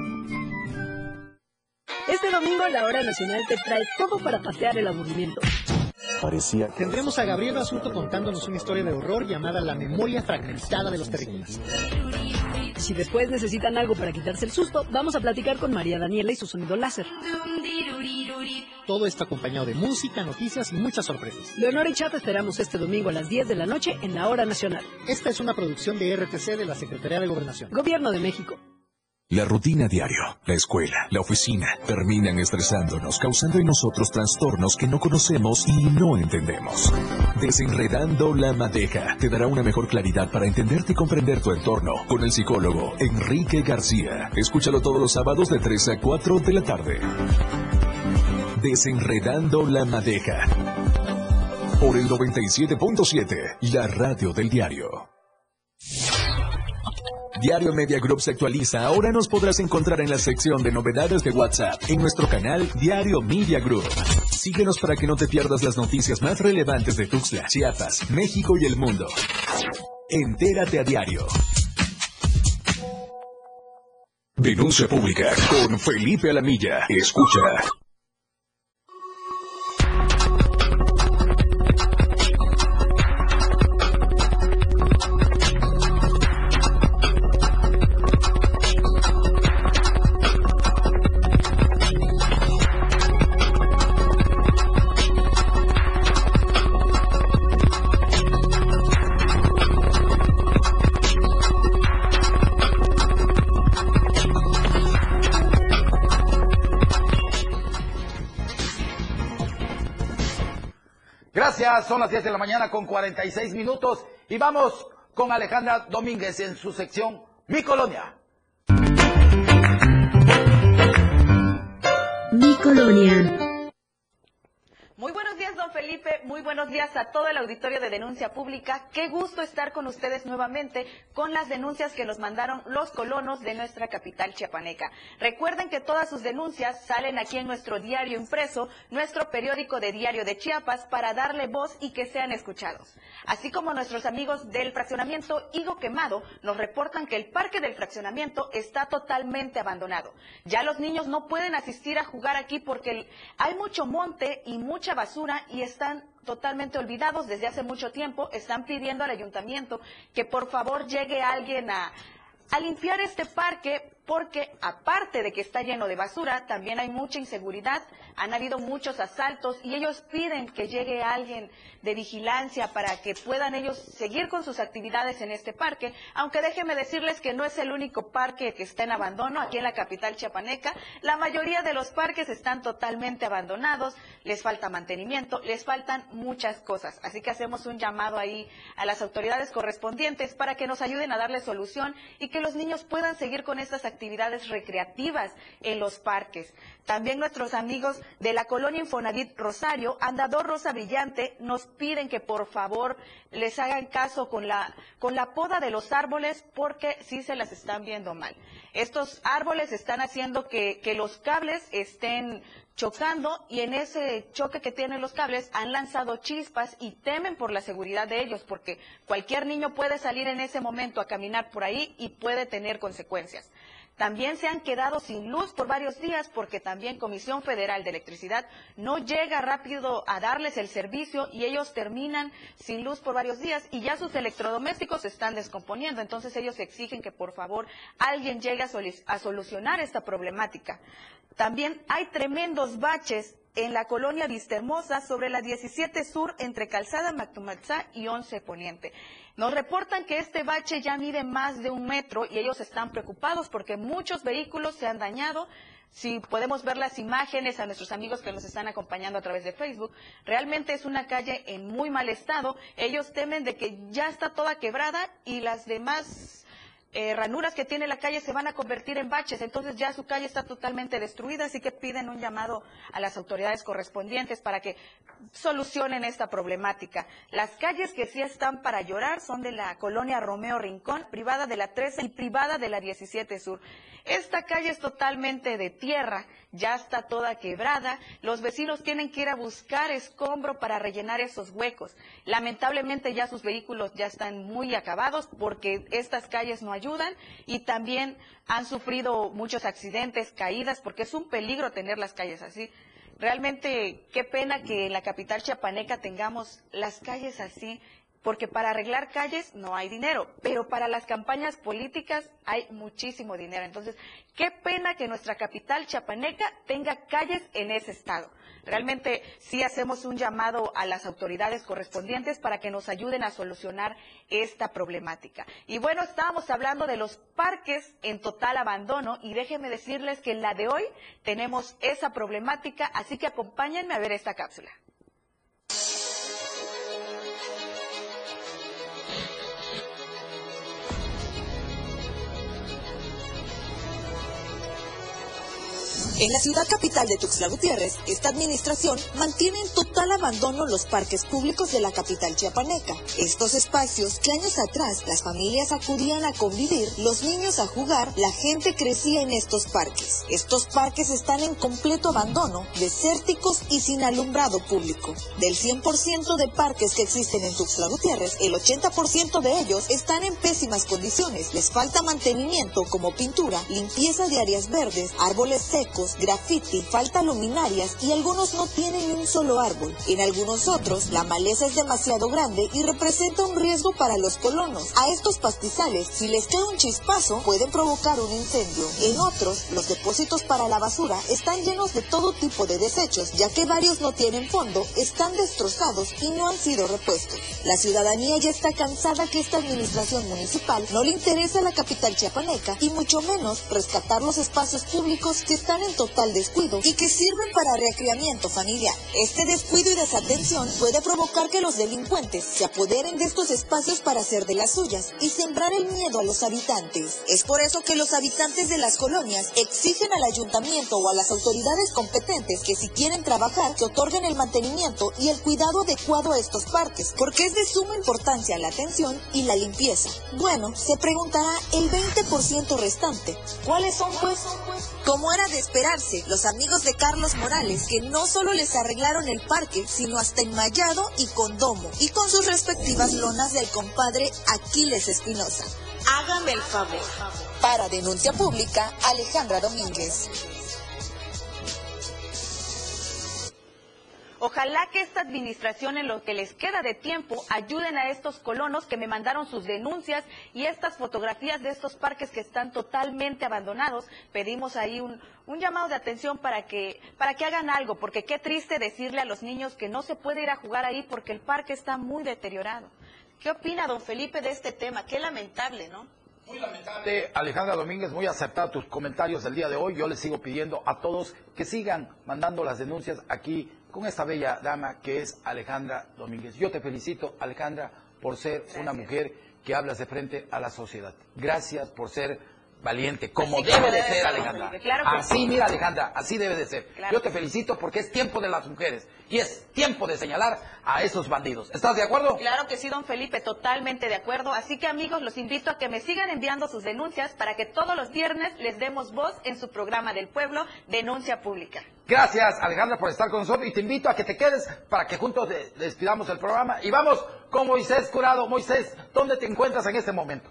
Este domingo la Hora Nacional te trae todo para pasear el aburrimiento. Parecía que... Tendremos a Gabriel Basulto contándonos una historia de horror llamada La memoria fragmentada de los terrícolas. Si después necesitan algo para quitarse el susto, vamos a platicar con María Daniela y su sonido láser. Todo esto acompañado de música, noticias y muchas sorpresas. Leonor y Chat esperamos este domingo a las 10 de la noche en la Hora Nacional. Esta es una producción de RTC de la Secretaría de Gobernación. Gobierno de México. La rutina diario, la escuela, la oficina, terminan estresándonos, causando en nosotros trastornos que no conocemos y no entendemos. Desenredando la madeja te dará una mejor claridad para entenderte y comprender tu entorno con el psicólogo Enrique García. Escúchalo todos los sábados de 3 a 4 de la tarde. Desenredando la madeja. Por el 97.7, la radio del diario. Diario Media Group se actualiza. Ahora nos podrás encontrar en la sección de novedades de WhatsApp en nuestro canal Diario Media Group. Síguenos para que no te pierdas las noticias más relevantes de Tuxtla, Chiapas, México y el mundo. Entérate a diario. Denuncia pública con Felipe Alamilla. Escucha. Gracias, son las 10 de la mañana con 46 minutos y vamos con Alejandra Domínguez en su sección Mi Colonia. Mi Colonia. Muy buenos días, don Felipe. Muy buenos días a todo el auditorio de Denuncia Pública. Qué gusto estar con ustedes nuevamente con las denuncias que nos mandaron los colonos de nuestra capital chiapaneca. Recuerden que todas sus denuncias salen aquí en nuestro diario impreso, nuestro periódico de Diario de Chiapas, para darle voz y que sean escuchados. Así como nuestros amigos del fraccionamiento Higo Quemado nos reportan que el parque del fraccionamiento está totalmente abandonado. Ya los niños no pueden asistir a jugar aquí porque hay mucho monte y mucha basura y están totalmente olvidados desde hace mucho tiempo. Están pidiendo al ayuntamiento que por favor llegue alguien a, limpiar este parque porque aparte de que está lleno de basura, también hay mucha inseguridad, han habido muchos asaltos y ellos piden que llegue alguien de vigilancia para que puedan ellos seguir con sus actividades en este parque, aunque déjenme decirles que no es el único parque que está en abandono aquí en la capital chiapaneca, la mayoría de los parques están totalmente abandonados, les falta mantenimiento, les faltan muchas cosas, así que hacemos un llamado ahí a las autoridades correspondientes para que nos ayuden a darle solución y que los niños puedan seguir con estas actividades recreativas en los parques. También nuestros amigos de la colonia Infonavit Rosario, Andador Rosa Brillante, nos piden que por favor les hagan caso con la, con la poda de los árboles porque sí se las están viendo mal. Estos árboles están haciendo que, que los cables estén chocando y en ese choque que tienen los cables han lanzado chispas y temen por la seguridad de ellos porque cualquier niño puede salir en ese momento a caminar por ahí y puede tener consecuencias. También se han quedado sin luz por varios días porque también Comisión Federal de Electricidad no llega rápido a darles el servicio y ellos terminan sin luz por varios días y ya sus electrodomésticos se están descomponiendo. Entonces ellos exigen que por favor alguien llegue a, solucionar esta problemática. También hay tremendos baches en la colonia Vistahermosa sobre la 17 Sur entre Calzada Mactumatzá y 11 Poniente. Nos reportan que este bache ya mide más de un metro y ellos están preocupados porque muchos vehículos se han dañado. Si podemos ver las imágenes a nuestros amigos que nos están acompañando a través de Facebook, realmente es una calle en muy mal estado. Ellos temen de que ya está toda quebrada y las demás eh, ranuras que tiene la calle se van a convertir en baches, entonces ya su calle está totalmente destruida, así que piden un llamado a las autoridades correspondientes para que solucionen esta problemática. Las calles que sí están para llorar son de la colonia Romeo Rincón, privada de la 13 y privada de la 17 Sur. Esta calle es totalmente de tierra, ya está toda quebrada, los vecinos tienen que ir a buscar escombro para rellenar esos huecos. Lamentablemente ya sus vehículos ya están muy acabados porque estas calles no ayudan y también han sufrido muchos accidentes, caídas, porque es un peligro tener las calles así. Realmente, qué pena que en la capital chiapaneca tengamos las calles así porque para arreglar calles no hay dinero, pero para las campañas políticas hay muchísimo dinero. Entonces, qué pena que nuestra capital chapaneca tenga calles en ese estado. Realmente sí hacemos un llamado a las autoridades correspondientes para que nos ayuden a solucionar esta problemática. Y bueno, estábamos hablando de los parques en total abandono y déjenme decirles que en la de hoy tenemos esa problemática, así que acompáñenme a ver esta cápsula. En la ciudad capital de Tuxtla Gutiérrez, esta administración mantiene en total abandono los parques públicos de la capital chiapaneca. Estos espacios que años atrás las familias acudían a convivir, los niños a jugar, la gente crecía en estos parques. Estos parques están en completo abandono, desérticos y sin alumbrado público. Del 100% de parques que existen en Tuxtla Gutiérrez, el 80% de ellos están en pésimas condiciones. Les falta mantenimiento como pintura, limpieza de áreas verdes, árboles secos, graffiti, falta luminarias y algunos no tienen un solo árbol. En algunos otros, la maleza es demasiado grande y representa un riesgo para los colonos. A estos pastizales, si les cae un chispazo, pueden provocar un incendio. En otros, los depósitos para la basura están llenos de todo tipo de desechos, ya que varios no tienen fondo, están destrozados y no han sido repuestos. La ciudadanía ya está cansada que esta administración municipal no le interesa la capital chiapaneca y mucho menos rescatar los espacios públicos que están en total descuido y que sirven para recreamiento familiar. Este descuido y desatención puede provocar que los delincuentes se apoderen de estos espacios para hacer de las suyas y sembrar el miedo a los habitantes. Es por eso que los habitantes de las colonias exigen al ayuntamiento o a las autoridades competentes que si quieren trabajar, que otorguen el mantenimiento y el cuidado adecuado a estos parques, porque es de suma importancia la atención y la limpieza. Bueno, se preguntará el 20% restante. ¿Cuáles son pues? Como era de los amigos de Carlos Morales, que no solo les arreglaron el parque, sino hasta enmayado y con domo, y con sus respectivas lonas del compadre Aquiles Espinosa. Hágame el favor. Para denuncia pública, Alejandra Domínguez. Ojalá que esta administración en lo que les queda de tiempo ayuden a estos colonos que me mandaron sus denuncias y estas fotografías de estos parques que están totalmente abandonados. Pedimos ahí un, llamado de atención para que, para que hagan algo, porque qué triste decirle a los niños que no se puede ir a jugar ahí porque el parque está muy deteriorado. ¿Qué opina don Felipe de este tema? Qué lamentable, ¿no? Muy lamentable, Alejandra Domínguez, muy acertado tus comentarios del día de hoy. Yo les sigo pidiendo a todos que sigan mandando las denuncias aquí con esta bella dama que es Alejandra Domínguez. Yo te felicito, Alejandra, por ser una mujer que hablas de frente a la sociedad. Gracias por ser valiente, como debe de ser, Alejandra. así, mira, Alejandra, así debe de ser. Yo te felicito porque es tiempo de las mujeres y es tiempo de señalar a esos bandidos. ¿Estás de acuerdo? Claro que sí, don Felipe, totalmente de acuerdo. Así que, amigos, los invito a que me sigan enviando sus denuncias para que todos los viernes les demos voz en su programa del pueblo, Denuncia Pública. Gracias, Alejandra, por estar con nosotros y te invito a que te quedes para que juntos despidamos el programa. Y vamos con Moisés Curado. Moisés, ¿dónde te encuentras en este momento?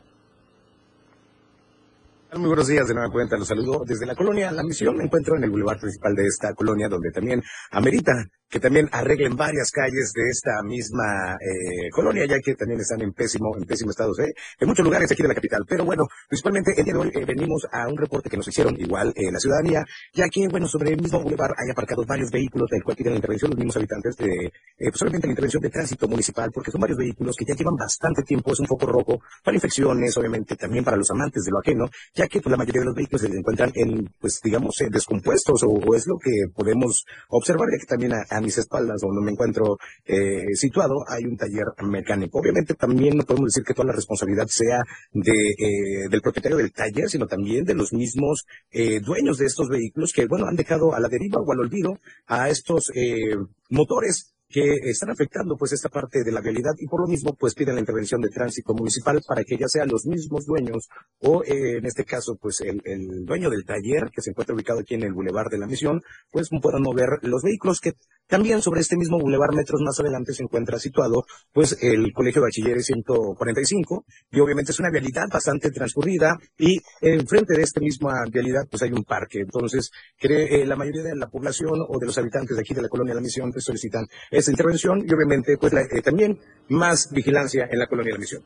Muy buenos días, de nueva cuenta los saludo desde la colonia La Misión. Me encuentro en el bulevar principal de esta colonia, donde también amerita que también arreglen varias calles de esta misma eh, colonia, ya que también están en pésimo, en pésimo estado, ¿eh? en muchos lugares aquí de la capital. Pero bueno, principalmente el día de hoy eh, venimos a un reporte que nos hicieron igual eh, la ciudadanía, ya que, bueno, sobre el mismo bulevar hay aparcados varios vehículos del cual tienen la intervención los mismos habitantes de, eh, solamente la intervención de tránsito municipal, porque son varios vehículos que ya llevan bastante tiempo, es un foco rojo para infecciones, obviamente también para los amantes de lo ajeno, ya que pues, la mayoría de los vehículos se encuentran en, pues digamos, descompuestos o, es lo que podemos observar, ya que también a mis espaldas, donde me encuentro eh, situado, hay un taller mecánico. Obviamente también no podemos decir que toda la responsabilidad sea de, eh, del propietario del taller, sino también de los mismos eh, dueños de estos vehículos que, bueno, han dejado a la deriva o al olvido a estos eh, motores que están afectando pues esta parte de la vialidad y por lo mismo pues piden la intervención de tránsito municipal para que ya sean los mismos dueños o eh, en este caso pues el, el, dueño del taller que se encuentra ubicado aquí en el Boulevard de la Misión pues puedan mover los vehículos que también sobre este mismo Boulevard metros más adelante se encuentra situado pues el Colegio de Bachilleres 145 y obviamente es una vialidad bastante transcurrida y enfrente de esta misma vialidad pues hay un parque. Entonces cree, eh, la mayoría de la población o de los habitantes de aquí de la colonia de la Misión pues solicitan esta intervención y obviamente pues eh, también más vigilancia en la colonia de la misión.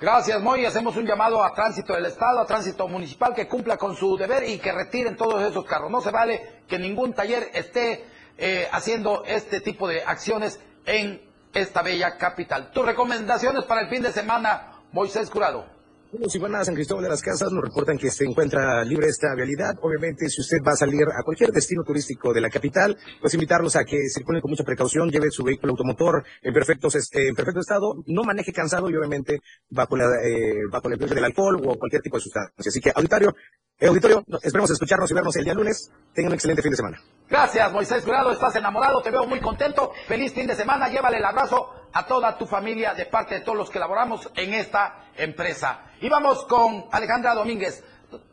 Gracias, Moy. Hacemos un llamado a tránsito del Estado, a tránsito municipal, que cumpla con su deber y que retiren todos esos carros. No se vale que ningún taller esté eh, haciendo este tipo de acciones en esta bella capital. Tus recomendaciones para el fin de semana, Moisés Curado. Van a San Cristóbal de las Casas, nos reportan que se encuentra libre esta vialidad. Obviamente, si usted va a salir a cualquier destino turístico de la capital, pues invitarlos a que circulen con mucha precaución, lleve su vehículo automotor en perfecto, en perfecto estado, no maneje cansado y obviamente bajo la, eh, bajo la influencia del alcohol o cualquier tipo de sustancia. Así que, auditorio, eh, auditorio, esperemos escucharnos y vernos el día lunes. Tengan un excelente fin de semana. Gracias, Moisés Curado. Estás enamorado, te veo muy contento. Feliz fin de semana. Llévale el abrazo a toda tu familia de parte de todos los que laboramos en esta empresa. Y vamos con Alejandra Domínguez.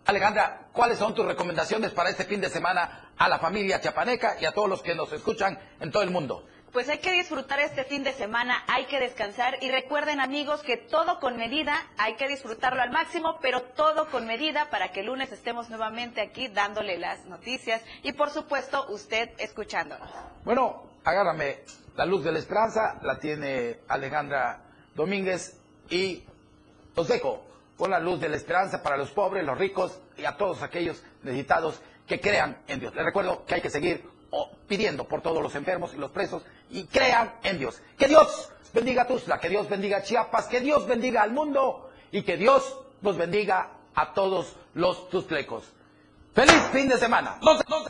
Alejandra, ¿cuáles son tus recomendaciones para este fin de semana a la familia chiapaneca y a todos los que nos escuchan en todo el mundo? Pues hay que disfrutar este fin de semana, hay que descansar y recuerden amigos que todo con medida, hay que disfrutarlo al máximo, pero todo con medida para que el lunes estemos nuevamente aquí dándole las noticias y por supuesto usted escuchándonos. Bueno, agárrame la luz de la esperanza, la tiene Alejandra Domínguez y los dejo con la luz de la esperanza para los pobres, los ricos y a todos aquellos necesitados que crean en Dios. Les recuerdo que hay que seguir pidiendo por todos los enfermos y los presos y crean en Dios. Que Dios bendiga a Tuzla, que Dios bendiga a Chiapas, que Dios bendiga al mundo y que Dios nos bendiga a todos los tuzlecos. ¡Feliz fin de semana! ¡Nos, nos...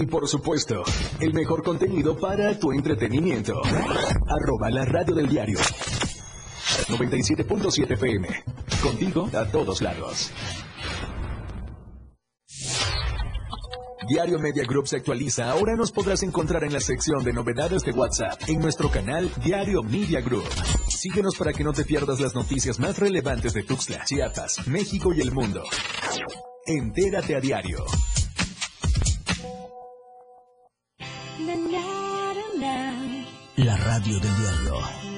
y por supuesto, el mejor contenido para tu entretenimiento. Arroba la radio del diario. 97.7 FM. Contigo a todos lados. Diario Media Group se actualiza. Ahora nos podrás encontrar en la sección de novedades de WhatsApp en nuestro canal Diario Media Group. Síguenos para que no te pierdas las noticias más relevantes de Tuxtla, Chiapas, México y el mundo. Entérate a diario. Radio del diario.